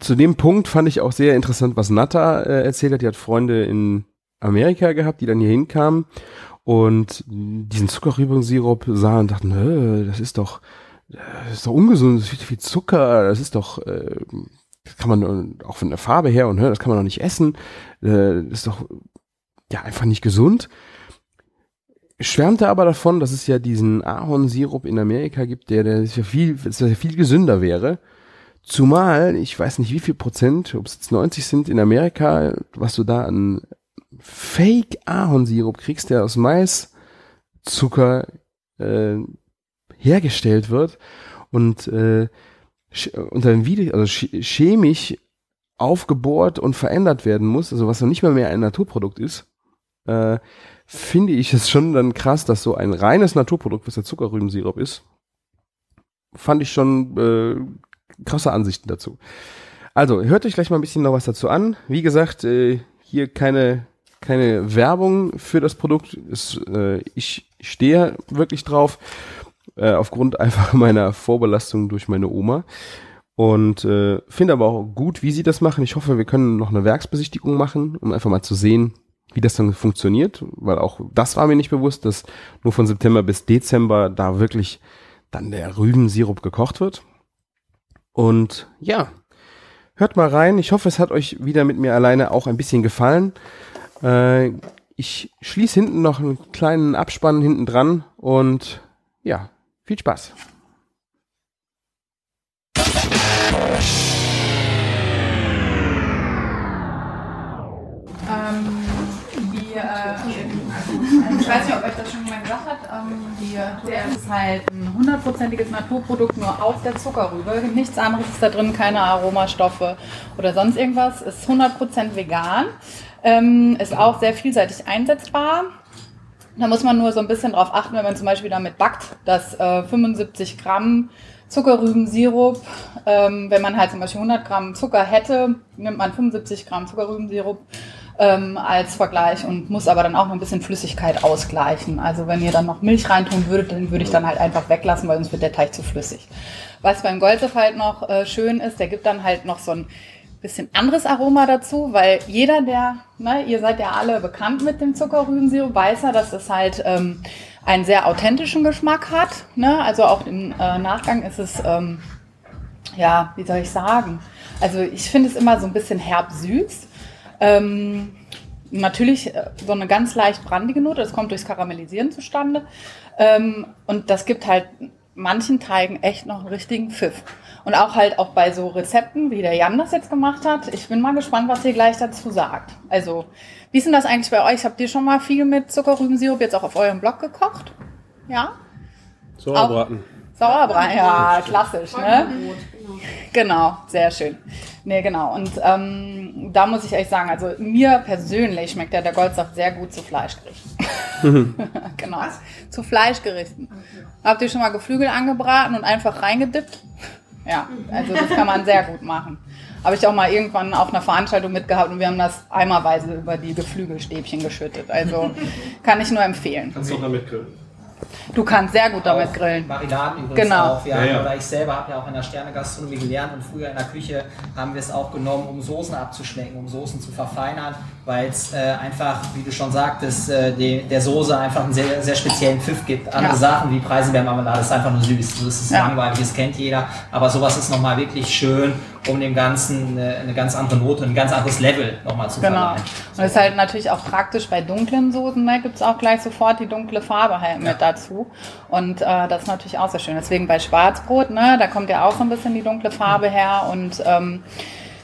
Speaker 4: zu dem Punkt fand ich auch sehr interessant, was Natta äh, erzählt hat. Die hat Freunde in Amerika gehabt, die dann hier hinkamen und diesen Zuckerrübensirup sahen und dachten, "Hä, das ist doch, das ist doch ungesund, das ist viel viel Zucker, das ist doch, äh, das kann man auch von der Farbe her und das kann man doch nicht essen, äh, das ist doch ja einfach nicht gesund. Schwärmte aber davon, dass es ja diesen Ahornsirup in Amerika gibt, der, der ist ja viel, ja viel gesünder wäre. Zumal, ich weiß nicht wie viel Prozent, ob es jetzt 90 sind in Amerika, was du da an Fake Ahornsirup kriegst, der aus Maiszucker äh, hergestellt wird und äh, unter dem Video, also ch- chemisch aufgebohrt und verändert werden muss, also was noch nicht mal mehr ein Naturprodukt ist, äh, finde ich es schon dann krass, dass so ein reines Naturprodukt, was der Zuckerrübensirup ist, fand ich schon äh, krasse Ansichten dazu. Also, hört euch gleich mal ein bisschen noch was dazu an. Wie gesagt, äh, hier keine, keine Werbung für das Produkt. Es, äh, ich stehe wirklich drauf, äh, aufgrund einfach meiner Vorbelastung durch meine Oma. Und äh, finde aber auch gut, wie sie das machen. Ich hoffe, wir können noch eine Werksbesichtigung machen, um einfach mal zu sehen, wie das dann funktioniert. Weil auch das war mir nicht bewusst, dass nur von September bis Dezember da wirklich dann der Rübensirup gekocht wird. Und ja, hört mal rein. Ich hoffe, es hat euch wieder mit mir alleine auch ein bisschen gefallen. Äh, ich schließe hinten noch einen kleinen Abspann hinten dran und ja, viel Spaß.
Speaker 3: Ähm, die, äh, ich weiß nicht, ob euch das schon jemand gesagt hat, ähm, die, der ist halt ein hundertprozentiges Naturprodukt nur aus der Zuckerrübe. Nichts anderes ist da drin, keine Aromastoffe oder sonst irgendwas. Ist 100% vegan. Ähm, ist auch sehr vielseitig einsetzbar. Da muss man nur so ein bisschen drauf achten, wenn man zum Beispiel damit backt, dass äh, 75 Gramm Zuckerrübensirup, ähm, wenn man halt zum Beispiel 100 Gramm Zucker hätte, nimmt man 75 Gramm Zuckerrübensirup ähm, als Vergleich und muss aber dann auch noch ein bisschen Flüssigkeit ausgleichen. Also wenn ihr dann noch Milch reintun würdet, dann würde ich dann halt einfach weglassen, weil sonst wird der Teig zu flüssig. Was beim Goldsaft halt noch äh, schön ist, der gibt dann halt noch so ein bisschen anderes Aroma dazu, weil jeder, der, ne, ihr seid ja alle bekannt mit dem Zuckerrübensirup, weiß ja, dass es halt ähm, einen sehr authentischen Geschmack hat. Ne? Also auch im äh, Nachgang ist es, ähm, ja, wie soll ich sagen? Also ich finde es immer so ein bisschen herb-süß. Ähm, natürlich äh, so eine ganz leicht brandige Note, das kommt durchs Karamellisieren zustande. Ähm, und das gibt halt manchen Teigen echt noch einen richtigen Pfiff. Und auch halt auch bei so Rezepten, wie der Jan das jetzt gemacht hat. Ich bin mal gespannt, was ihr gleich dazu sagt. Also, wie ist denn das eigentlich bei euch? Habt ihr schon mal viel mit Zuckerrübensirup jetzt auch auf eurem Blog gekocht? Ja?
Speaker 4: Sauerbraten.
Speaker 3: Sauerbraten, ja, klassisch, ne? Genau, sehr schön. Nee, genau. Und ähm, da muss ich ehrlich sagen, also mir persönlich schmeckt ja der Goldsaft sehr gut zu Fleischgerichten. genau. Zu Fleischgerichten. Habt ihr schon mal Geflügel angebraten und einfach reingedippt? Ja, also das kann man sehr gut machen. Habe ich auch mal irgendwann auf einer Veranstaltung mitgehabt und wir haben das eimerweise über die Geflügelstäbchen geschüttet. Also kann ich nur empfehlen.
Speaker 5: Kannst du auch damit grillen.
Speaker 3: Du kannst sehr gut damit
Speaker 6: Auch
Speaker 3: grillen.
Speaker 6: Marinaden übrigens
Speaker 3: Genau.
Speaker 6: auch. Ja,
Speaker 5: Ja, ja.
Speaker 6: Oder ich selber habe ja auch in der Sterne-Gastronomie gelernt und früher in der Küche haben wir es auch genommen, um Soßen abzuschmecken, um Soßen zu verfeinern, weil es äh, einfach, wie du schon sagtest, äh, die, der Soße einfach einen sehr, sehr speziellen Pfiff gibt. Andere
Speaker 3: Ja.
Speaker 6: Sachen wie Preisenbeermarmelade ist einfach nur süß. Das ist
Speaker 3: Ja.
Speaker 6: langweilig, das kennt jeder. Aber sowas ist nochmal wirklich schön, um dem Ganzen eine, eine ganz andere Note, ein ganz anderes Level nochmal zu
Speaker 3: Genau.
Speaker 6: verleihen.
Speaker 3: Und das ist halt natürlich auch praktisch bei dunklen Soßen, ne, gibt es auch gleich sofort die dunkle Farbe halt mit dazu. Und äh, das ist natürlich auch sehr schön. Deswegen bei Schwarzbrot, ne, da kommt ja auch so ein bisschen die dunkle Farbe her. Und ähm,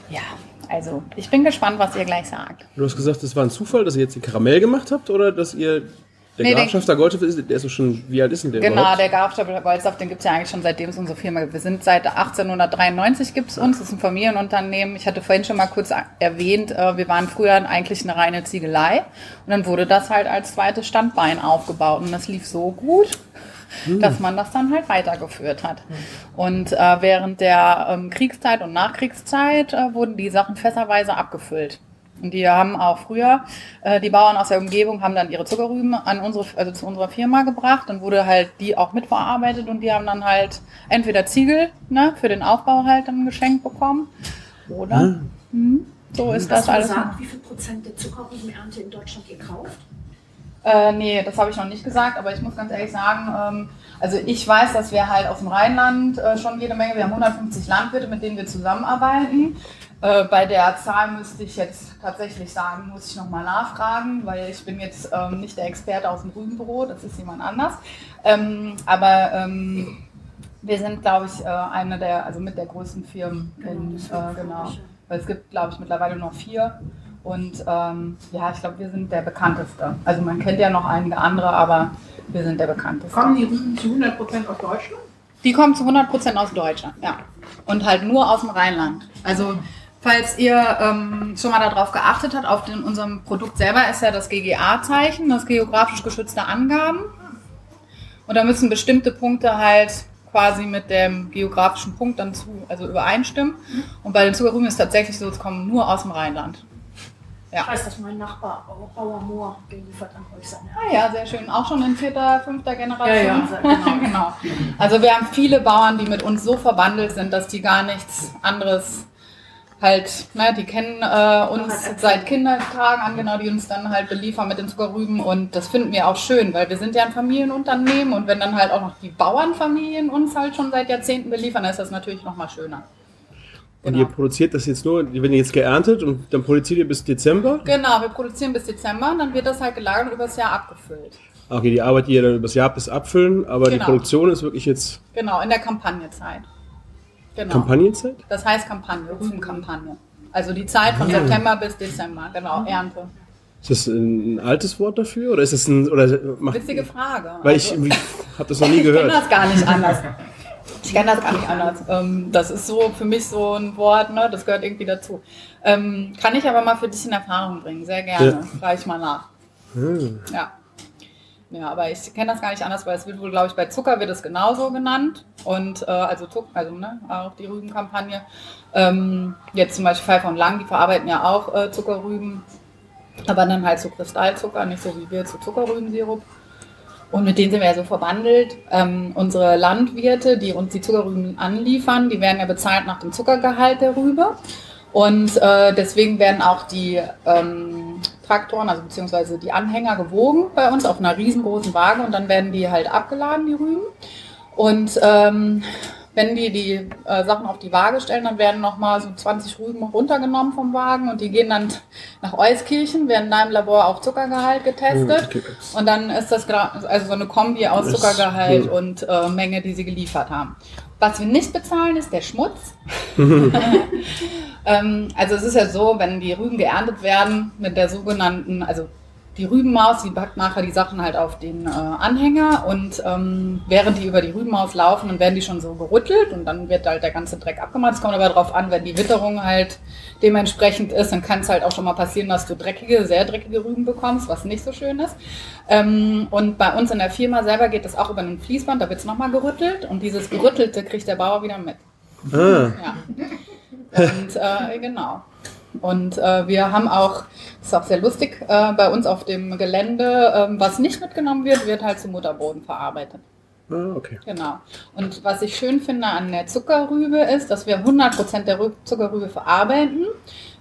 Speaker 3: ja, also ich bin gespannt, was ihr gleich sagt.
Speaker 5: Du hast gesagt, es war ein Zufall, dass ihr jetzt den Karamell gemacht habt oder dass ihr. Der
Speaker 3: Nee,
Speaker 5: Grafschafter Goldschaf ist, der ist schon. Wie alt ist denn der
Speaker 3: Genau,
Speaker 5: überhaupt?
Speaker 3: der Grafstabel Goldsaft, den gibt's ja eigentlich schon seitdem es unsere Firma gibt. Wir sind seit 1893 gibt's uns, das ist ein Familienunternehmen. Ich hatte vorhin schon mal kurz erwähnt, äh, wir waren früher eigentlich eine reine Ziegelei und dann wurde das halt als zweites Standbein aufgebaut und das lief so gut, dass man das dann halt weitergeführt hat. Und äh, während der ähm, Kriegszeit und Nachkriegszeit äh, wurden die Sachen fässerweise abgefüllt. Und die haben auch früher, äh, die Bauern aus der Umgebung haben dann ihre Zuckerrüben an unsere, also zu unserer Firma gebracht. Dann wurde halt die auch mitverarbeitet und die haben dann halt entweder Ziegel ne, für den Aufbau halt dann geschenkt bekommen. Oder? Mhm. So ist das
Speaker 7: Hast du
Speaker 3: alles.
Speaker 7: gesagt, wie viel Prozent der Zuckerrübenernte in Deutschland ihr kauft?
Speaker 3: Äh, nee, das habe ich noch nicht gesagt, aber ich muss ganz ehrlich sagen, ähm, also ich weiß, dass wir halt aus dem Rheinland äh, schon jede Menge, wir haben 150 Landwirte, mit denen wir zusammenarbeiten. Äh, bei der Zahl müsste ich jetzt tatsächlich sagen, muss ich nochmal nachfragen, weil ich bin jetzt ähm, nicht der Experte aus dem Rübenbüro, das ist jemand anders. Ähm, aber ähm, wir sind, glaube ich, äh, eine der, also mit der größten Firmen in,
Speaker 7: das war
Speaker 3: äh, genau. Weil es gibt, glaube ich, mittlerweile noch vier. Und ähm, ja, ich glaube, wir sind der bekannteste. Also man kennt ja noch einige andere, aber wir sind der bekannteste.
Speaker 8: Kommen die Rüben zu 100% aus Deutschland?
Speaker 3: Die kommen zu 100% aus Deutschland, ja. Und halt nur aus dem Rheinland. Also, falls ihr ähm, schon mal darauf geachtet habt, auf den, unserem Produkt selber ist ja das GGA-Zeichen, das geografisch geschützte Angaben. Und da müssen bestimmte Punkte halt quasi mit dem geografischen Punkt dann zu, also übereinstimmen. Und bei den Zuckerrüben ist es tatsächlich so, es kommen nur aus dem Rheinland.
Speaker 7: Ich weiß, dass mein Nachbar Bau- Bauer Mohr, der liefert an euch seine
Speaker 3: Ah ja, sehr schön. Auch schon in vierter, fünfter Generation.
Speaker 8: Ja, ja,
Speaker 3: genau. genau. Also wir haben viele Bauern, die mit uns so verbandelt sind, dass die gar nichts anderes halt, ne, die kennen äh, uns seit Kindertagen an, genau, die uns dann halt beliefern mit den Zuckerrüben und das finden wir auch schön, weil wir sind ja ein Familienunternehmen und wenn dann halt auch noch die Bauernfamilien uns halt schon seit Jahrzehnten beliefern, dann ist das natürlich nochmal schöner.
Speaker 5: Und
Speaker 3: Genau.
Speaker 5: ihr produziert das jetzt nur, wenn ihr jetzt geerntet und dann produziert ihr bis Dezember?
Speaker 3: Genau, wir produzieren bis Dezember und dann wird das halt gelagert und übers Jahr abgefüllt.
Speaker 5: Okay, die arbeitet ihr dann übers Jahr bis abfüllen, aber die
Speaker 3: Genau.
Speaker 5: Produktion ist wirklich jetzt
Speaker 3: Genau, in der Kampagnezeit. Genau.
Speaker 5: Kampagnenzeit?
Speaker 3: Das heißt Kampagne, Rübenkampagne. Also die Zeit von September bis Dezember, genau, Ernte.
Speaker 5: Ist das ein, altes Wort dafür oder ist das ein oder macht,
Speaker 3: Witzige Frage.
Speaker 5: weil ich,
Speaker 3: Also-
Speaker 5: ich habe das noch nie
Speaker 3: Ich kenne
Speaker 5: gehört.
Speaker 3: das gar nicht anders. Ich kenne das gar nicht anders. Ähm, das ist so für mich so ein Wort, ne? das gehört irgendwie dazu. Ähm, kann ich aber mal für dich in Erfahrung bringen, sehr gerne.
Speaker 5: Ja.
Speaker 3: Frage ich mal nach. Ja. Ja, aber ich kenne das gar nicht anders, weil es wird wohl, glaube ich, bei Zucker wird es genauso genannt. Und äh, also also ne, auch die Rübenkampagne. Ähm, jetzt zum Beispiel Pfeiffer und Lang, die verarbeiten ja auch äh, Zuckerrüben, aber dann halt zu Kristallzucker, nicht so wie wir zu Zuckerrübensirup. Und mit denen sind wir ja so verbandelt. Ähm, unsere Landwirte, die uns die Zuckerrüben anliefern, die werden ja bezahlt nach dem Zuckergehalt der Rübe. Und äh, deswegen werden auch die ähm, Traktoren, also beziehungsweise die Anhänger gewogen bei uns auf einer riesengroßen Waage und dann werden die halt abgeladen, die Rüben. Und ähm, wenn die die äh, Sachen auf die Waage stellen, dann werden nochmal so 20 Rüben runtergenommen vom Wagen und die gehen dann nach Euskirchen, werden da im Labor auf Zuckergehalt getestet.
Speaker 5: Okay.
Speaker 3: Und dann ist das also so eine Kombi aus Zuckergehalt
Speaker 5: hm.
Speaker 3: und äh, Menge, die sie geliefert haben. Was wir nicht bezahlen, ist der Schmutz. ähm, also es ist ja so, wenn die Rüben geerntet werden mit der sogenannten, also die Rübenmaus, die packt nachher die Sachen halt auf den äh, Anhänger und ähm, während die über die Rübenmaus laufen, dann werden die schon so gerüttelt und dann wird halt der ganze Dreck abgemacht. Es kommt aber darauf an, wenn die Witterung halt dementsprechend ist, dann kann es halt auch schon mal passieren, dass du dreckige, sehr dreckige Rüben bekommst, was nicht so schön ist. Ähm, und bei uns in der Firma selber geht das auch über ein Fließband, da wird es nochmal gerüttelt und dieses Gerüttelte kriegt der Bauer wieder mit.
Speaker 5: Ah,
Speaker 3: Ja. Und äh, genau. Und äh, wir haben auch, das ist auch sehr lustig, äh, bei uns auf dem Gelände, ähm, was nicht mitgenommen wird, wird halt zum Mutterboden verarbeitet.
Speaker 5: ah, okay.
Speaker 3: Genau. Und was ich schön finde an der Zuckerrübe ist, dass wir 100% der Rü Zuckerrübe verarbeiten.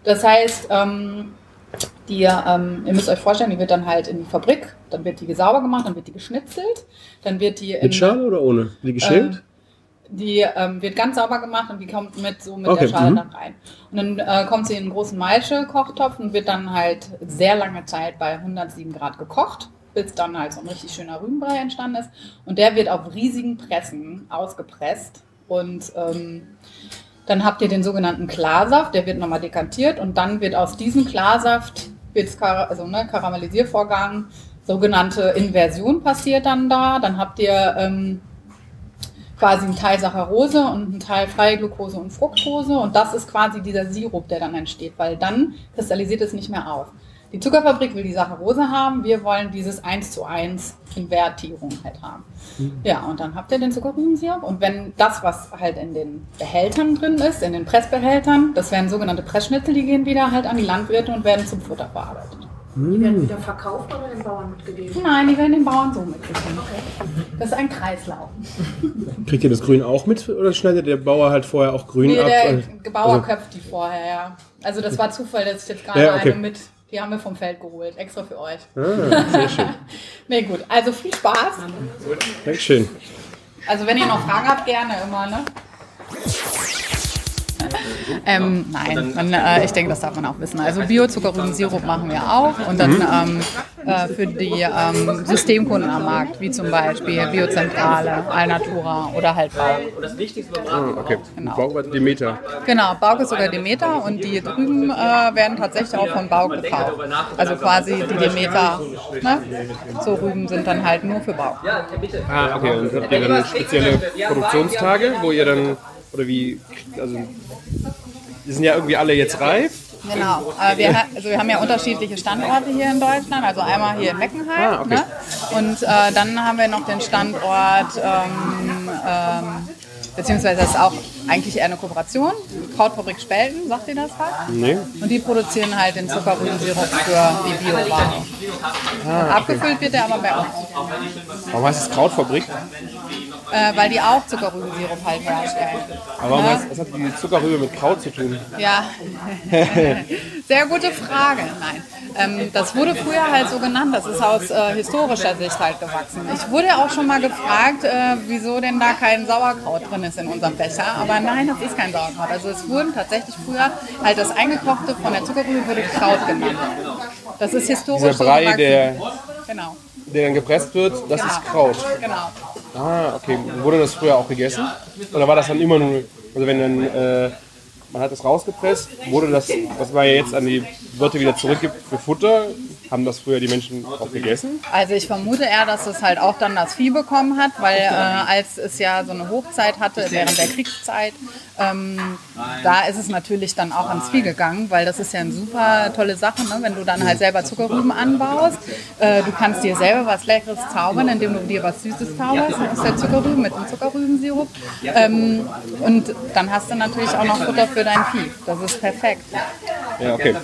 Speaker 3: Das heißt, ähm, die, ähm, ihr müsst euch vorstellen, die wird dann halt in die Fabrik, dann wird die sauber gemacht, dann wird die geschnitzelt, dann wird die in,
Speaker 5: Mit Schale oder ohne? Die geschält?
Speaker 3: Die ähm, wird ganz sauber gemacht und die kommt mit so mit
Speaker 5: Okay,
Speaker 3: der Schale
Speaker 5: mhm.
Speaker 3: dann rein. Und dann äh, kommt sie in einen großen Maische-Kochtopf und wird dann halt sehr lange Zeit bei 107 Grad gekocht, bis dann halt so ein richtig schöner Rübenbrei entstanden ist. Und der wird auf riesigen Pressen ausgepresst und ähm, dann habt ihr den sogenannten Klarsaft, der wird nochmal dekantiert und dann wird aus diesem Klarsaft, wird's Kar also ne, Karamellisiervorgang, sogenannte Inversion passiert dann da. Dann habt ihr ähm, quasi ein Teil Saccharose und ein Teil freie Glucose und Fructose und das ist quasi dieser Sirup, der dann entsteht, weil dann kristallisiert es nicht mehr auf. Die Zuckerfabrik will die Saccharose haben, wir wollen dieses 1 zu 1 Invertierung halt haben. Ja, und dann habt ihr den Zuckerrübensirup und wenn das, was halt in den Behältern drin ist, in den Pressbehältern, das wären sogenannte Pressschnitzel, die gehen wieder halt an die Landwirte und werden zum Futter verarbeitet.
Speaker 7: Die werden wieder verkauft oder den Bauern mitgegeben?
Speaker 3: Nein, die werden den Bauern so mitgegeben. Das ist ein Kreislauf.
Speaker 5: Kriegt ihr das Grün auch mit oder schneidet der Bauer halt vorher auch Grün
Speaker 3: Nee,
Speaker 5: ab?
Speaker 3: der
Speaker 5: Also-
Speaker 3: Bauer
Speaker 5: also-
Speaker 3: köpft die vorher, ja. Also das war Zufall, dass ich jetzt gerade
Speaker 5: Ja, okay.
Speaker 3: eine mit, die haben wir vom Feld geholt, extra für euch.
Speaker 5: Ah, sehr schön.
Speaker 3: Nee, gut, also viel Spaß.
Speaker 5: Dankeschön.
Speaker 3: Also wenn ihr noch Fragen habt, gerne immer, ne? Ähm, nein, man, äh, ich denke, das darf man auch wissen. Also Biozuckerrübensirup machen wir auch und dann ähm, äh, für die ähm, Systemkunden am Markt, wie zum Beispiel Biozentrale, Alnatura oder halt Bau.
Speaker 5: Ah, okay.
Speaker 3: Genau.
Speaker 5: Bauer Demeter.
Speaker 3: Genau, Bauch ist sogar Demeter und die drüben äh, werden tatsächlich auch von Bauch gekauft. Also quasi die Demeter, ne? so Rüben sind dann halt nur für Bauch.
Speaker 5: Ah, okay. Und habt ihr dann spezielle Produktionstage, wo ihr dann, oder wie, also, die sind ja irgendwie alle jetzt reif.
Speaker 3: Genau, äh, wir, also wir haben ja unterschiedliche Standorte hier in Deutschland, also einmal hier in Meckenheim
Speaker 5: Ah, okay.
Speaker 3: ne? und äh, dann haben wir noch den Standort, ähm, ähm, beziehungsweise das ist auch eigentlich eher eine Kooperation, Krautfabrik Spelten, sagt ihr das was?
Speaker 5: Nee.
Speaker 3: Und die produzieren halt den Zuckerrübensirup für die Bioware.
Speaker 5: Ah,
Speaker 3: Abgefüllt wird der aber bei uns.
Speaker 5: Warum heißt es Krautfabrik?
Speaker 3: Äh, weil die auch Zuckerrübensirup halt herstellen.
Speaker 5: Aber
Speaker 3: Ja.
Speaker 5: heißt, was hat die Zuckerrübe mit Kraut zu tun?
Speaker 3: Ja, sehr gute Frage. Nein, ähm, das wurde früher halt so genannt. Das ist aus äh, historischer Sicht halt gewachsen. Ich wurde auch schon mal gefragt, äh, wieso denn da kein Sauerkraut drin ist in unserem Becher. Aber nein, das ist kein Sauerkraut. Also es wurden tatsächlich früher halt das eingekochte von der Zuckerrübe wurde Kraut genannt. Das ist historisch
Speaker 5: Dieser
Speaker 3: so
Speaker 5: Brei,
Speaker 3: gewachsen.
Speaker 5: der,
Speaker 3: Genau.
Speaker 5: Der dann gepresst wird, das
Speaker 3: Genau.
Speaker 5: ist Kraut.
Speaker 3: Genau.
Speaker 5: Ah, okay. Wurde das früher auch gegessen? Oder war das dann immer nur, also wenn dann, äh, man hat das rausgepresst, wurde das, was man ja jetzt an die Wirte wieder zurückgibt für Futter, haben das früher die Menschen auch gegessen?
Speaker 3: Also ich vermute eher, dass es halt auch dann das Vieh bekommen hat, weil äh, als es ja so eine Hochzeit hatte während der Kriegszeit, ähm, da ist es natürlich dann auch ans Vieh gegangen, weil das ist ja eine super tolle Sache, ne? wenn du dann halt selber Zuckerrüben anbaust. Äh, du kannst dir selber was Leckeres zaubern, indem du dir was Süßes zauberst aus der Zuckerrüben mit dem Zuckerrübensirup. Ähm, und dann hast du natürlich auch noch Futter für dein Vieh. Das ist perfekt.
Speaker 5: Ja, okay.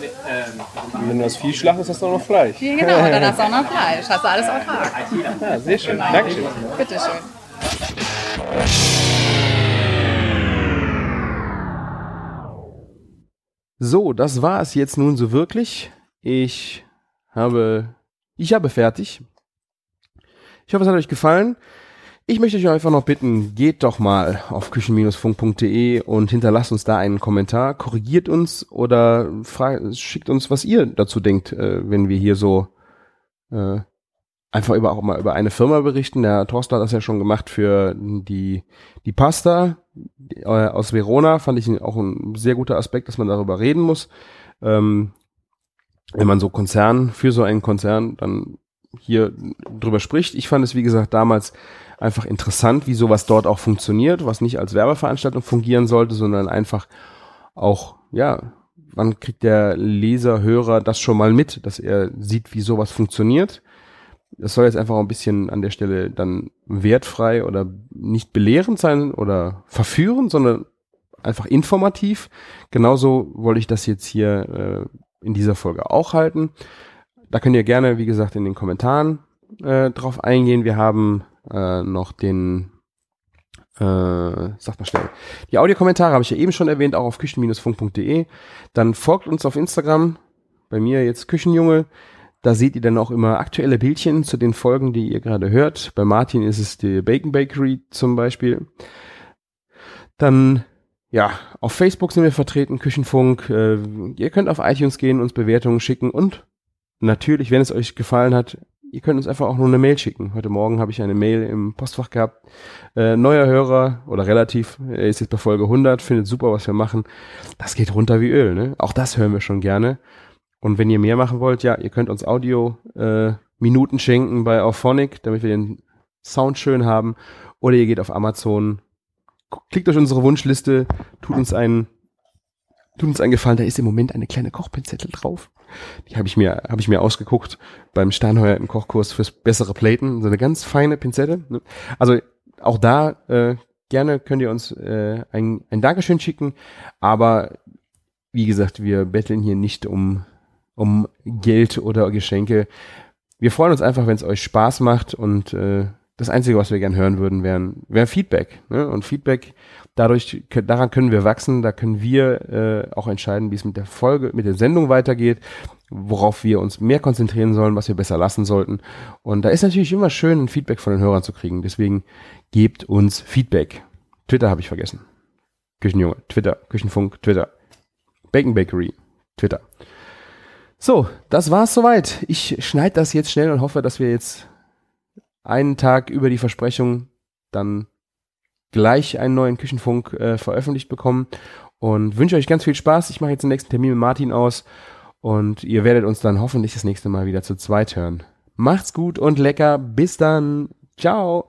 Speaker 5: Und wenn du das Vieh schlachtest, hast du auch noch Fleisch.
Speaker 3: Ja, genau, und dann hast du auch noch Fleisch. Hast du alles autark.
Speaker 5: Ja, sehr schön. Dankeschön.
Speaker 3: Bitteschön.
Speaker 4: So, das war es jetzt nun so wirklich. Ich habe, ich habe fertig. Ich hoffe, es hat euch gefallen. Ich möchte euch einfach noch bitten, geht doch mal auf küchen-funk.de und hinterlasst uns da einen Kommentar, korrigiert uns oder schickt uns, was ihr dazu denkt, äh, wenn wir hier so äh, einfach über auch mal über eine Firma berichten. Der Thorsten hat das ja schon gemacht für die die Pasta äh, aus Verona. Fand ich auch ein sehr guter Aspekt, dass man darüber reden muss. Ähm, wenn man so Konzern für so einen Konzern dann hier drüber spricht. Ich fand es wie gesagt damals einfach interessant, wie sowas dort auch funktioniert, was nicht als Werbeveranstaltung fungieren sollte, sondern einfach auch ja, wann kriegt der Leser, Hörer das schon mal mit, dass er sieht, wie sowas funktioniert das soll jetzt einfach ein bisschen an der Stelle dann wertfrei oder nicht belehrend sein oder verführend, sondern einfach informativ. Genauso wollte ich das jetzt hier äh, in dieser Folge auch halten. Da könnt ihr gerne, wie gesagt, in den Kommentaren äh, drauf eingehen. Wir haben äh, noch den, äh, sag mal schnell, die Audiokommentare habe ich ja eben schon erwähnt, auch auf küchen-funk.de. Dann folgt uns auf Instagram, bei mir jetzt Küchenjunge. Da seht ihr dann auch immer aktuelle Bildchen zu den Folgen, die ihr gerade hört. Bei Martin ist es die Bacon Bakery zum Beispiel. Dann, ja, auf Facebook sind wir vertreten, Küchenfunk. Äh, ihr könnt auf iTunes gehen, uns Bewertungen schicken und natürlich, wenn es euch gefallen hat, ihr könnt uns einfach auch nur eine Mail schicken. Heute Morgen habe ich eine Mail im Postfach gehabt. Äh, neuer Hörer oder relativ, er ist jetzt bei Folge 100, findet super, was wir machen. Das geht runter wie Öl, ne? Auch das hören wir schon gerne. Und wenn ihr mehr machen wollt, ja, ihr könnt uns Audio äh, Minuten schenken bei Auphonic, damit wir den Sound schön haben. Oder ihr geht auf Amazon, klickt durch unsere Wunschliste, tut uns einen, tut uns einen Gefallen. Da ist im Moment eine kleine Kochpinzette drauf. Die habe ich mir, habe ich mir ausgeguckt beim Steinheuer im Kochkurs fürs bessere Platen. So eine ganz feine Pinzette. Ne? Also auch da äh, gerne könnt ihr uns äh, ein, ein Dankeschön schicken. Aber wie gesagt, wir betteln hier nicht um um Geld oder Geschenke. Wir freuen uns einfach, wenn es euch Spaß macht und äh, das Einzige, was wir gern hören würden, wären wäre Feedback. Ne? Und Feedback, dadurch, daran können wir wachsen, da können wir äh, auch entscheiden, wie es mit der Folge, mit der Sendung weitergeht, worauf wir uns mehr konzentrieren sollen, was wir besser lassen sollten. Und da ist natürlich immer schön, ein Feedback von den Hörern zu kriegen. Deswegen gebt uns Feedback. Twitter habe ich vergessen. Küchenjunge, Twitter, Küchenfunk, Twitter. Bacon Bakery, Twitter. So, das war's soweit. Ich schneide das jetzt schnell und hoffe, dass wir jetzt einen Tag über die Versprechung dann gleich einen neuen Küchenfunk äh, veröffentlicht bekommen und wünsche euch ganz viel Spaß. Ich mache jetzt den nächsten Termin mit Martin aus und ihr werdet uns dann hoffentlich das nächste Mal wieder zu zweit hören. Macht's gut und lecker. Bis dann. Ciao.